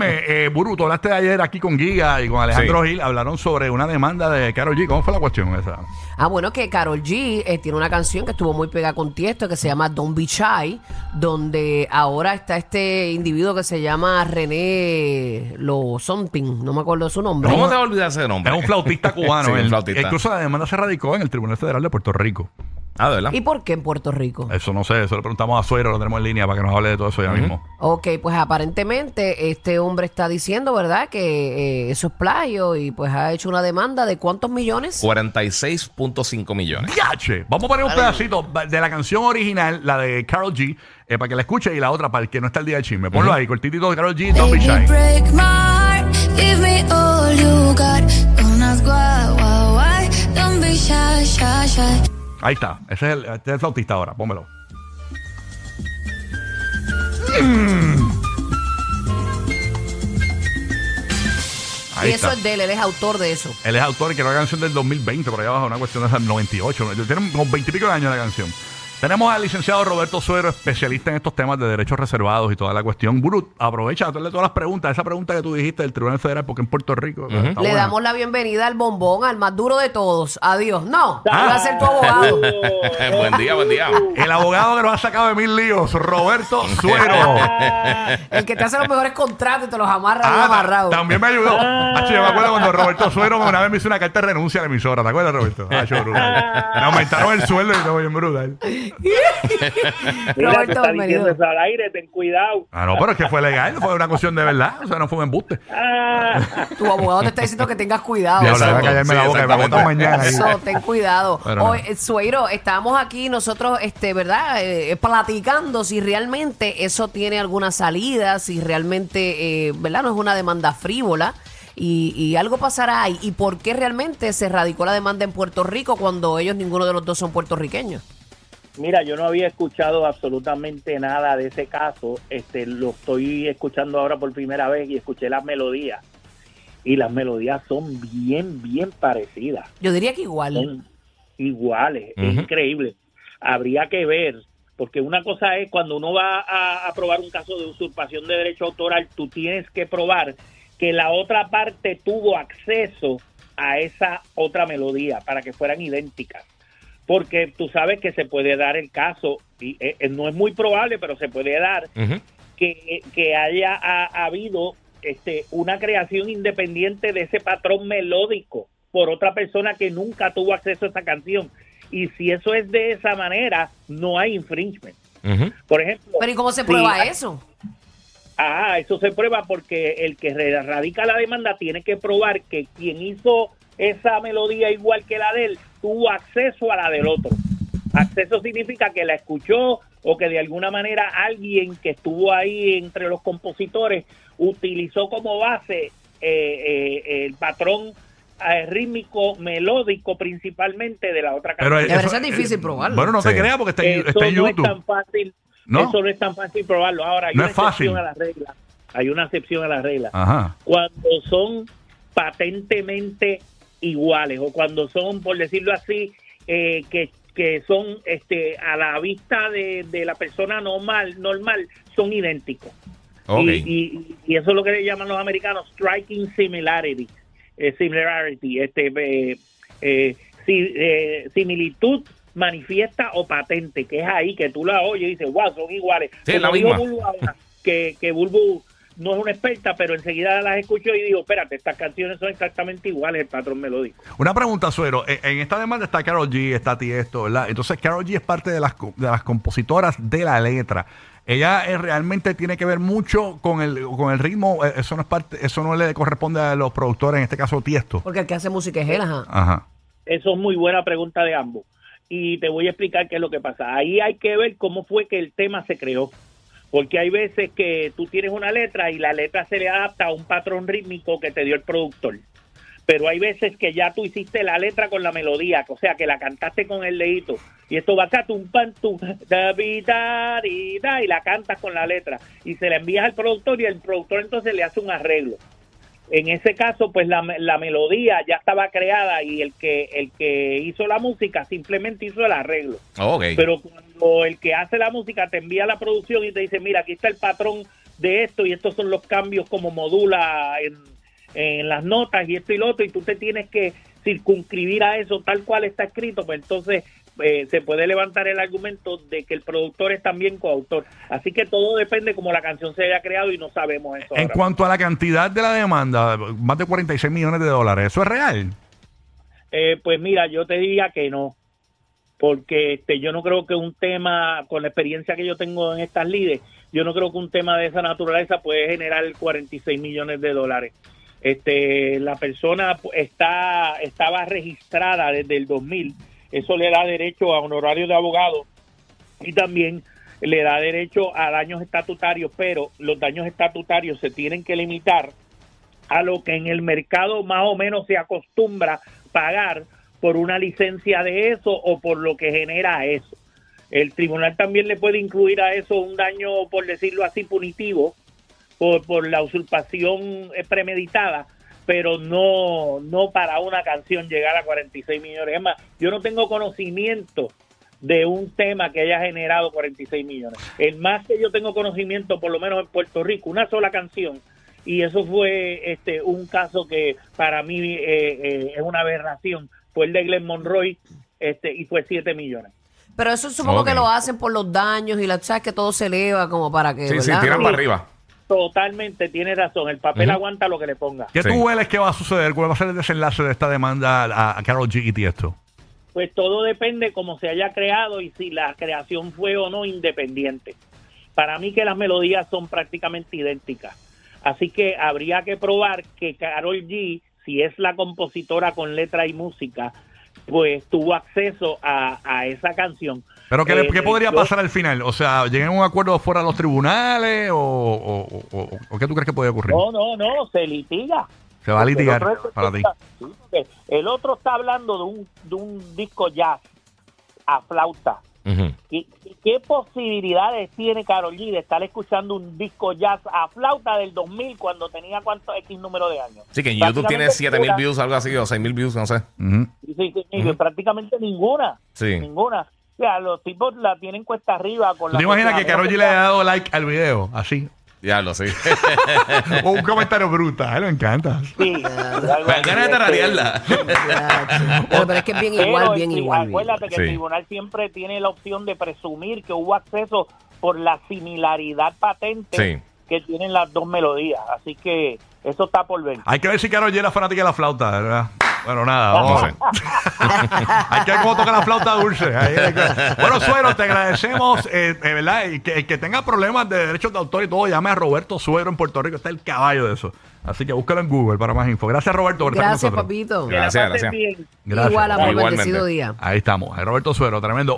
Óyeme, eh, Buru, tú hablaste ayer aquí con Giga y con Alejandro Gil, hablaron sobre una demanda de Karol G. ¿Cómo fue la cuestión esa? Ah, bueno, que Carol G eh, tiene una canción que estuvo muy pegada con Tiesto que se llama Don't Be Shy, donde ahora está este individuo que se llama René Lo Something, no me acuerdo su nombre. ¿Cómo te va a olvidar ese nombre? Es un flautista cubano. Sí, un él. flautista. Incluso la demanda se radicó en el Tribunal Federal de Puerto Rico. Ah, de verdad. ¿Y por qué en Puerto Rico? Eso no sé, eso le preguntamos a Suero, lo tenemos en línea para que nos hable de todo eso ya mismo. Ok, pues aparentemente este hombre está diciendo, ¿verdad?, que eh, eso es plagio y pues ha hecho una demanda de cuántos millones. 46.5 millones. ¡Yache! Vamos a poner un pedacito de la canción original, la de Carol G, eh, para que la escuche y la otra para el que no está el día del chisme. Ponlo ahí, cortitito de Carol G, Don't Be Shy. break my Ahí está, ese es el, este es el flautista ahora, pónmelo. Ahí y eso está. es de él, él es autor de eso. Él es autor y que era una canción del 2020, por allá abajo, una cuestión del 98. Tiene como 20 y pico de años la canción. Tenemos al licenciado Roberto Suero, especialista en estos temas de derechos reservados y toda la cuestión. Burut, aprovecha hacerle todas las preguntas. Esa pregunta que tú dijiste del Tribunal Federal, porque en Puerto Rico. está Le buena. damos la bienvenida al bombón, al más duro de todos. Adiós. No, va a ser tu abogado. buen día, buen día. El abogado que nos ha sacado de mil líos, Roberto Suero. El que te hace los mejores contratos y te los amarra Ah, amarrado. también me ayudó. Hacho, yo me acuerdo cuando Roberto Suero una vez me hizo una carta de renuncia a la emisora. ¿Te acuerdas, Roberto? Hacho, brutal. Me aumentaron el sueldo y todo bien brutal. Mira, Roberto, está diciendo eso al aire, ten cuidado. Ah, no, pero es que fue legal, fue una cuestión de verdad. O sea, no fue un embuste. Ah, Tu abogado te está diciendo que tengas cuidado. Diablo, Exacto. voy a callarme Sí, la boca, me exactamente. botan mañana. ahí. Eso, ten cuidado. Pero no. Hoy, eh, Sueiro, estamos aquí nosotros, este, ¿verdad? Eh, platicando si realmente eso tiene alguna salida, si realmente, eh, ¿verdad? No es una demanda frívola. Y, y algo pasará ahí. ¿Y por qué realmente se radicó la demanda en Puerto Rico cuando ellos, ninguno de los dos son puertorriqueños? Mira, yo no había escuchado absolutamente nada de ese caso. Este, lo estoy escuchando ahora por primera vez y escuché las melodías. Y las melodías son bien, bien parecidas. Yo diría que igual. Son iguales. Es increíble. Habría que ver. Porque una cosa es cuando uno va a, a probar un caso de usurpación de derecho autoral, tú tienes que probar que la otra parte tuvo acceso a esa otra melodía para que fueran idénticas. Porque tú sabes que se puede dar el caso, y eh, eh, no es muy probable, pero se puede dar que, que haya ha, ha habido este, una creación independiente de ese patrón melódico por otra persona que nunca tuvo acceso a esa canción. Y si eso es de esa manera, no hay infringement. Por ejemplo, Pero ¿y cómo se si- prueba eso? Ah, eso se prueba porque el que radica la demanda tiene que probar que quien hizo esa melodía igual que la de él tuvo acceso a la del otro. Acceso significa que la escuchó o que de alguna manera alguien que estuvo ahí entre los compositores utilizó como base eh, eh, el patrón eh, rítmico melódico principalmente de la otra Pero canción. Me parece difícil probarlo. Bueno, no Sí. te creas porque está en, Eso está en no es tan fácil. ¿No? Eso no es tan fácil probarlo. Ahora hay No una es fácil. excepción a la regla. Hay una excepción a la regla. Ajá. Cuando son patentemente iguales o cuando son, por decirlo así, eh, que, que son este a la vista de, de la persona normal, normal, son idénticos. Y, y- y eso es lo que le llaman los americanos striking similarity. eh, similarity, este, eh, eh, si- similitud manifiesta o patente, que es ahí que tú la oyes y dices, wow, son iguales. Sí, la dijo misma. Bulbu ahora, que, que Bulbu no es una experta, pero enseguida las escucho y digo, espérate, estas canciones son exactamente iguales, el patrón melódico. Una pregunta, Suero. En, en esta demanda está Carol G, está Tiesto, ¿verdad? Entonces, Carol G es parte de las, de las compositoras de la letra. Ella eh, realmente tiene que ver mucho con el, con el ritmo. eh, Eso no es parte, eso no le corresponde a los productores, en este caso Tiesto. Porque el que hace música es él, ajá. Ajá. Eso es muy buena pregunta de ambos. Y te voy a explicar qué es lo que pasa. Ahí hay que ver cómo fue que el tema se creó. Porque hay veces que tú tienes una letra y la letra se le adapta a un patrón rítmico que te dio el productor. Pero hay veces que ya tú hiciste la letra con la melodía, o sea, que la cantaste con el leíto. Y esto va acá, tum, pan, tum, da, da, y la cantas con la letra. Y se la envías al productor y el productor entonces le hace un arreglo. En ese caso, pues la, la melodía ya estaba creada y el que el que hizo la música simplemente hizo el arreglo. Ok. Pero cuando el que hace la música te envía la producción y te dice, mira, aquí está el patrón de esto y estos son los cambios como modula en, en las notas y esto y lo otro y tú te tienes que circunscribir a eso tal cual está escrito, pues entonces eh, se puede levantar el argumento de que el productor es también coautor. Así que todo depende como la canción se haya creado y no sabemos eso. En ahora. cuanto a la cantidad de la demanda, más de 46 millones de dólares, ¿eso es real? Eh, pues mira, yo te diría que no, porque este, yo no creo que un tema, con la experiencia que yo tengo en estas lides, yo no creo que un tema de esa naturaleza puede generar 46 millones de dólares. Este, la persona pu- está estaba registrada desde el 2000, eso le da derecho a honorario de abogado y también le da derecho a daños estatutarios, pero los daños estatutarios se tienen que limitar a lo que en el mercado más o menos se acostumbra pagar por una licencia de eso o por lo que genera eso. El tribunal también le puede incluir a eso un daño, por decirlo así, punitivo por, por la usurpación eh, premeditada, pero no, no para una canción llegar a 46 millones. Es más, yo no tengo conocimiento de un tema que haya generado 46 millones. El más que yo tengo conocimiento, por lo menos en Puerto Rico, una sola canción, y eso fue este un caso que para mí eh, eh, es una aberración, fue el de Glenn Monroy, este y fue 7 millones. Pero eso supongo que lo hacen por los daños y la sabes que todo se eleva como para que. Sí, sí, tiran para arriba. Totalmente, tiene razón, el papel aguanta lo que le ponga. ¿Qué Sí. tú hueles que va a suceder? ¿Cuál va a ser el desenlace de esta demanda a, a Carol G y Tiesto? Pues todo depende cómo se haya creado y si la creación fue o no independiente. Para mí que las melodías son prácticamente idénticas. Así que habría que probar que Carol G, si es la compositora con letra y música, pues tuvo acceso a, a esa canción. ¿Pero qué, Eh, qué podría yo- pasar al final? O sea, ¿lleguen a un acuerdo fuera de los tribunales o, o- o- o qué tú crees que puede ocurrir? No, no, no, se litiga. Se va a litigar para ti. El otro está hablando de un, de un disco jazz a flauta. Ujú. ¿Qué, qué posibilidades tiene Carol G de estar escuchando un disco jazz a flauta del 2000 cuando tenía cuánto X número de años? Sí, que en YouTube tiene Prácticamente 7000 ninguna. views, algo así, o 6000 views, no sé. Ujú. Sí, sí, prácticamente ninguna. Sí. Ninguna. O sea, los tipos la tienen cuesta arriba con ¿Tú la te imaginas que Carol G le haya dado like al video? Así. Diablo, sí. o un comentario brutal. Me encanta. Sí. Me ganas de tararearla. Pero, pero es que es bien Pero igual, bien igual. bien Acuérdate que Sí. el tribunal siempre tiene la opción de presumir que hubo acceso por la similaridad patente Sí. que tienen las dos melodías. Así que eso está por ver. Hay que ver si Carol G era fanática de la flauta, ¿verdad? Bueno, nada, vamos. No sé. hay que ver cómo toca la flauta dulce. Ahí hay que- Bueno, Suero, te agradecemos, eh, eh, ¿verdad? Y que, el que tenga problemas de derechos de autor y todo, llame a Roberto Suero en Puerto Rico. Está el caballo de eso. Así que búscalo en Google para más info. Gracias, Roberto, por estar con Gracias, nosotros. papito. Que la Gracias, pasen gracias. bien. Gracias. Igual, amor, Igualmente. bendecido día. Ahí estamos. Roberto Suero, tremendo.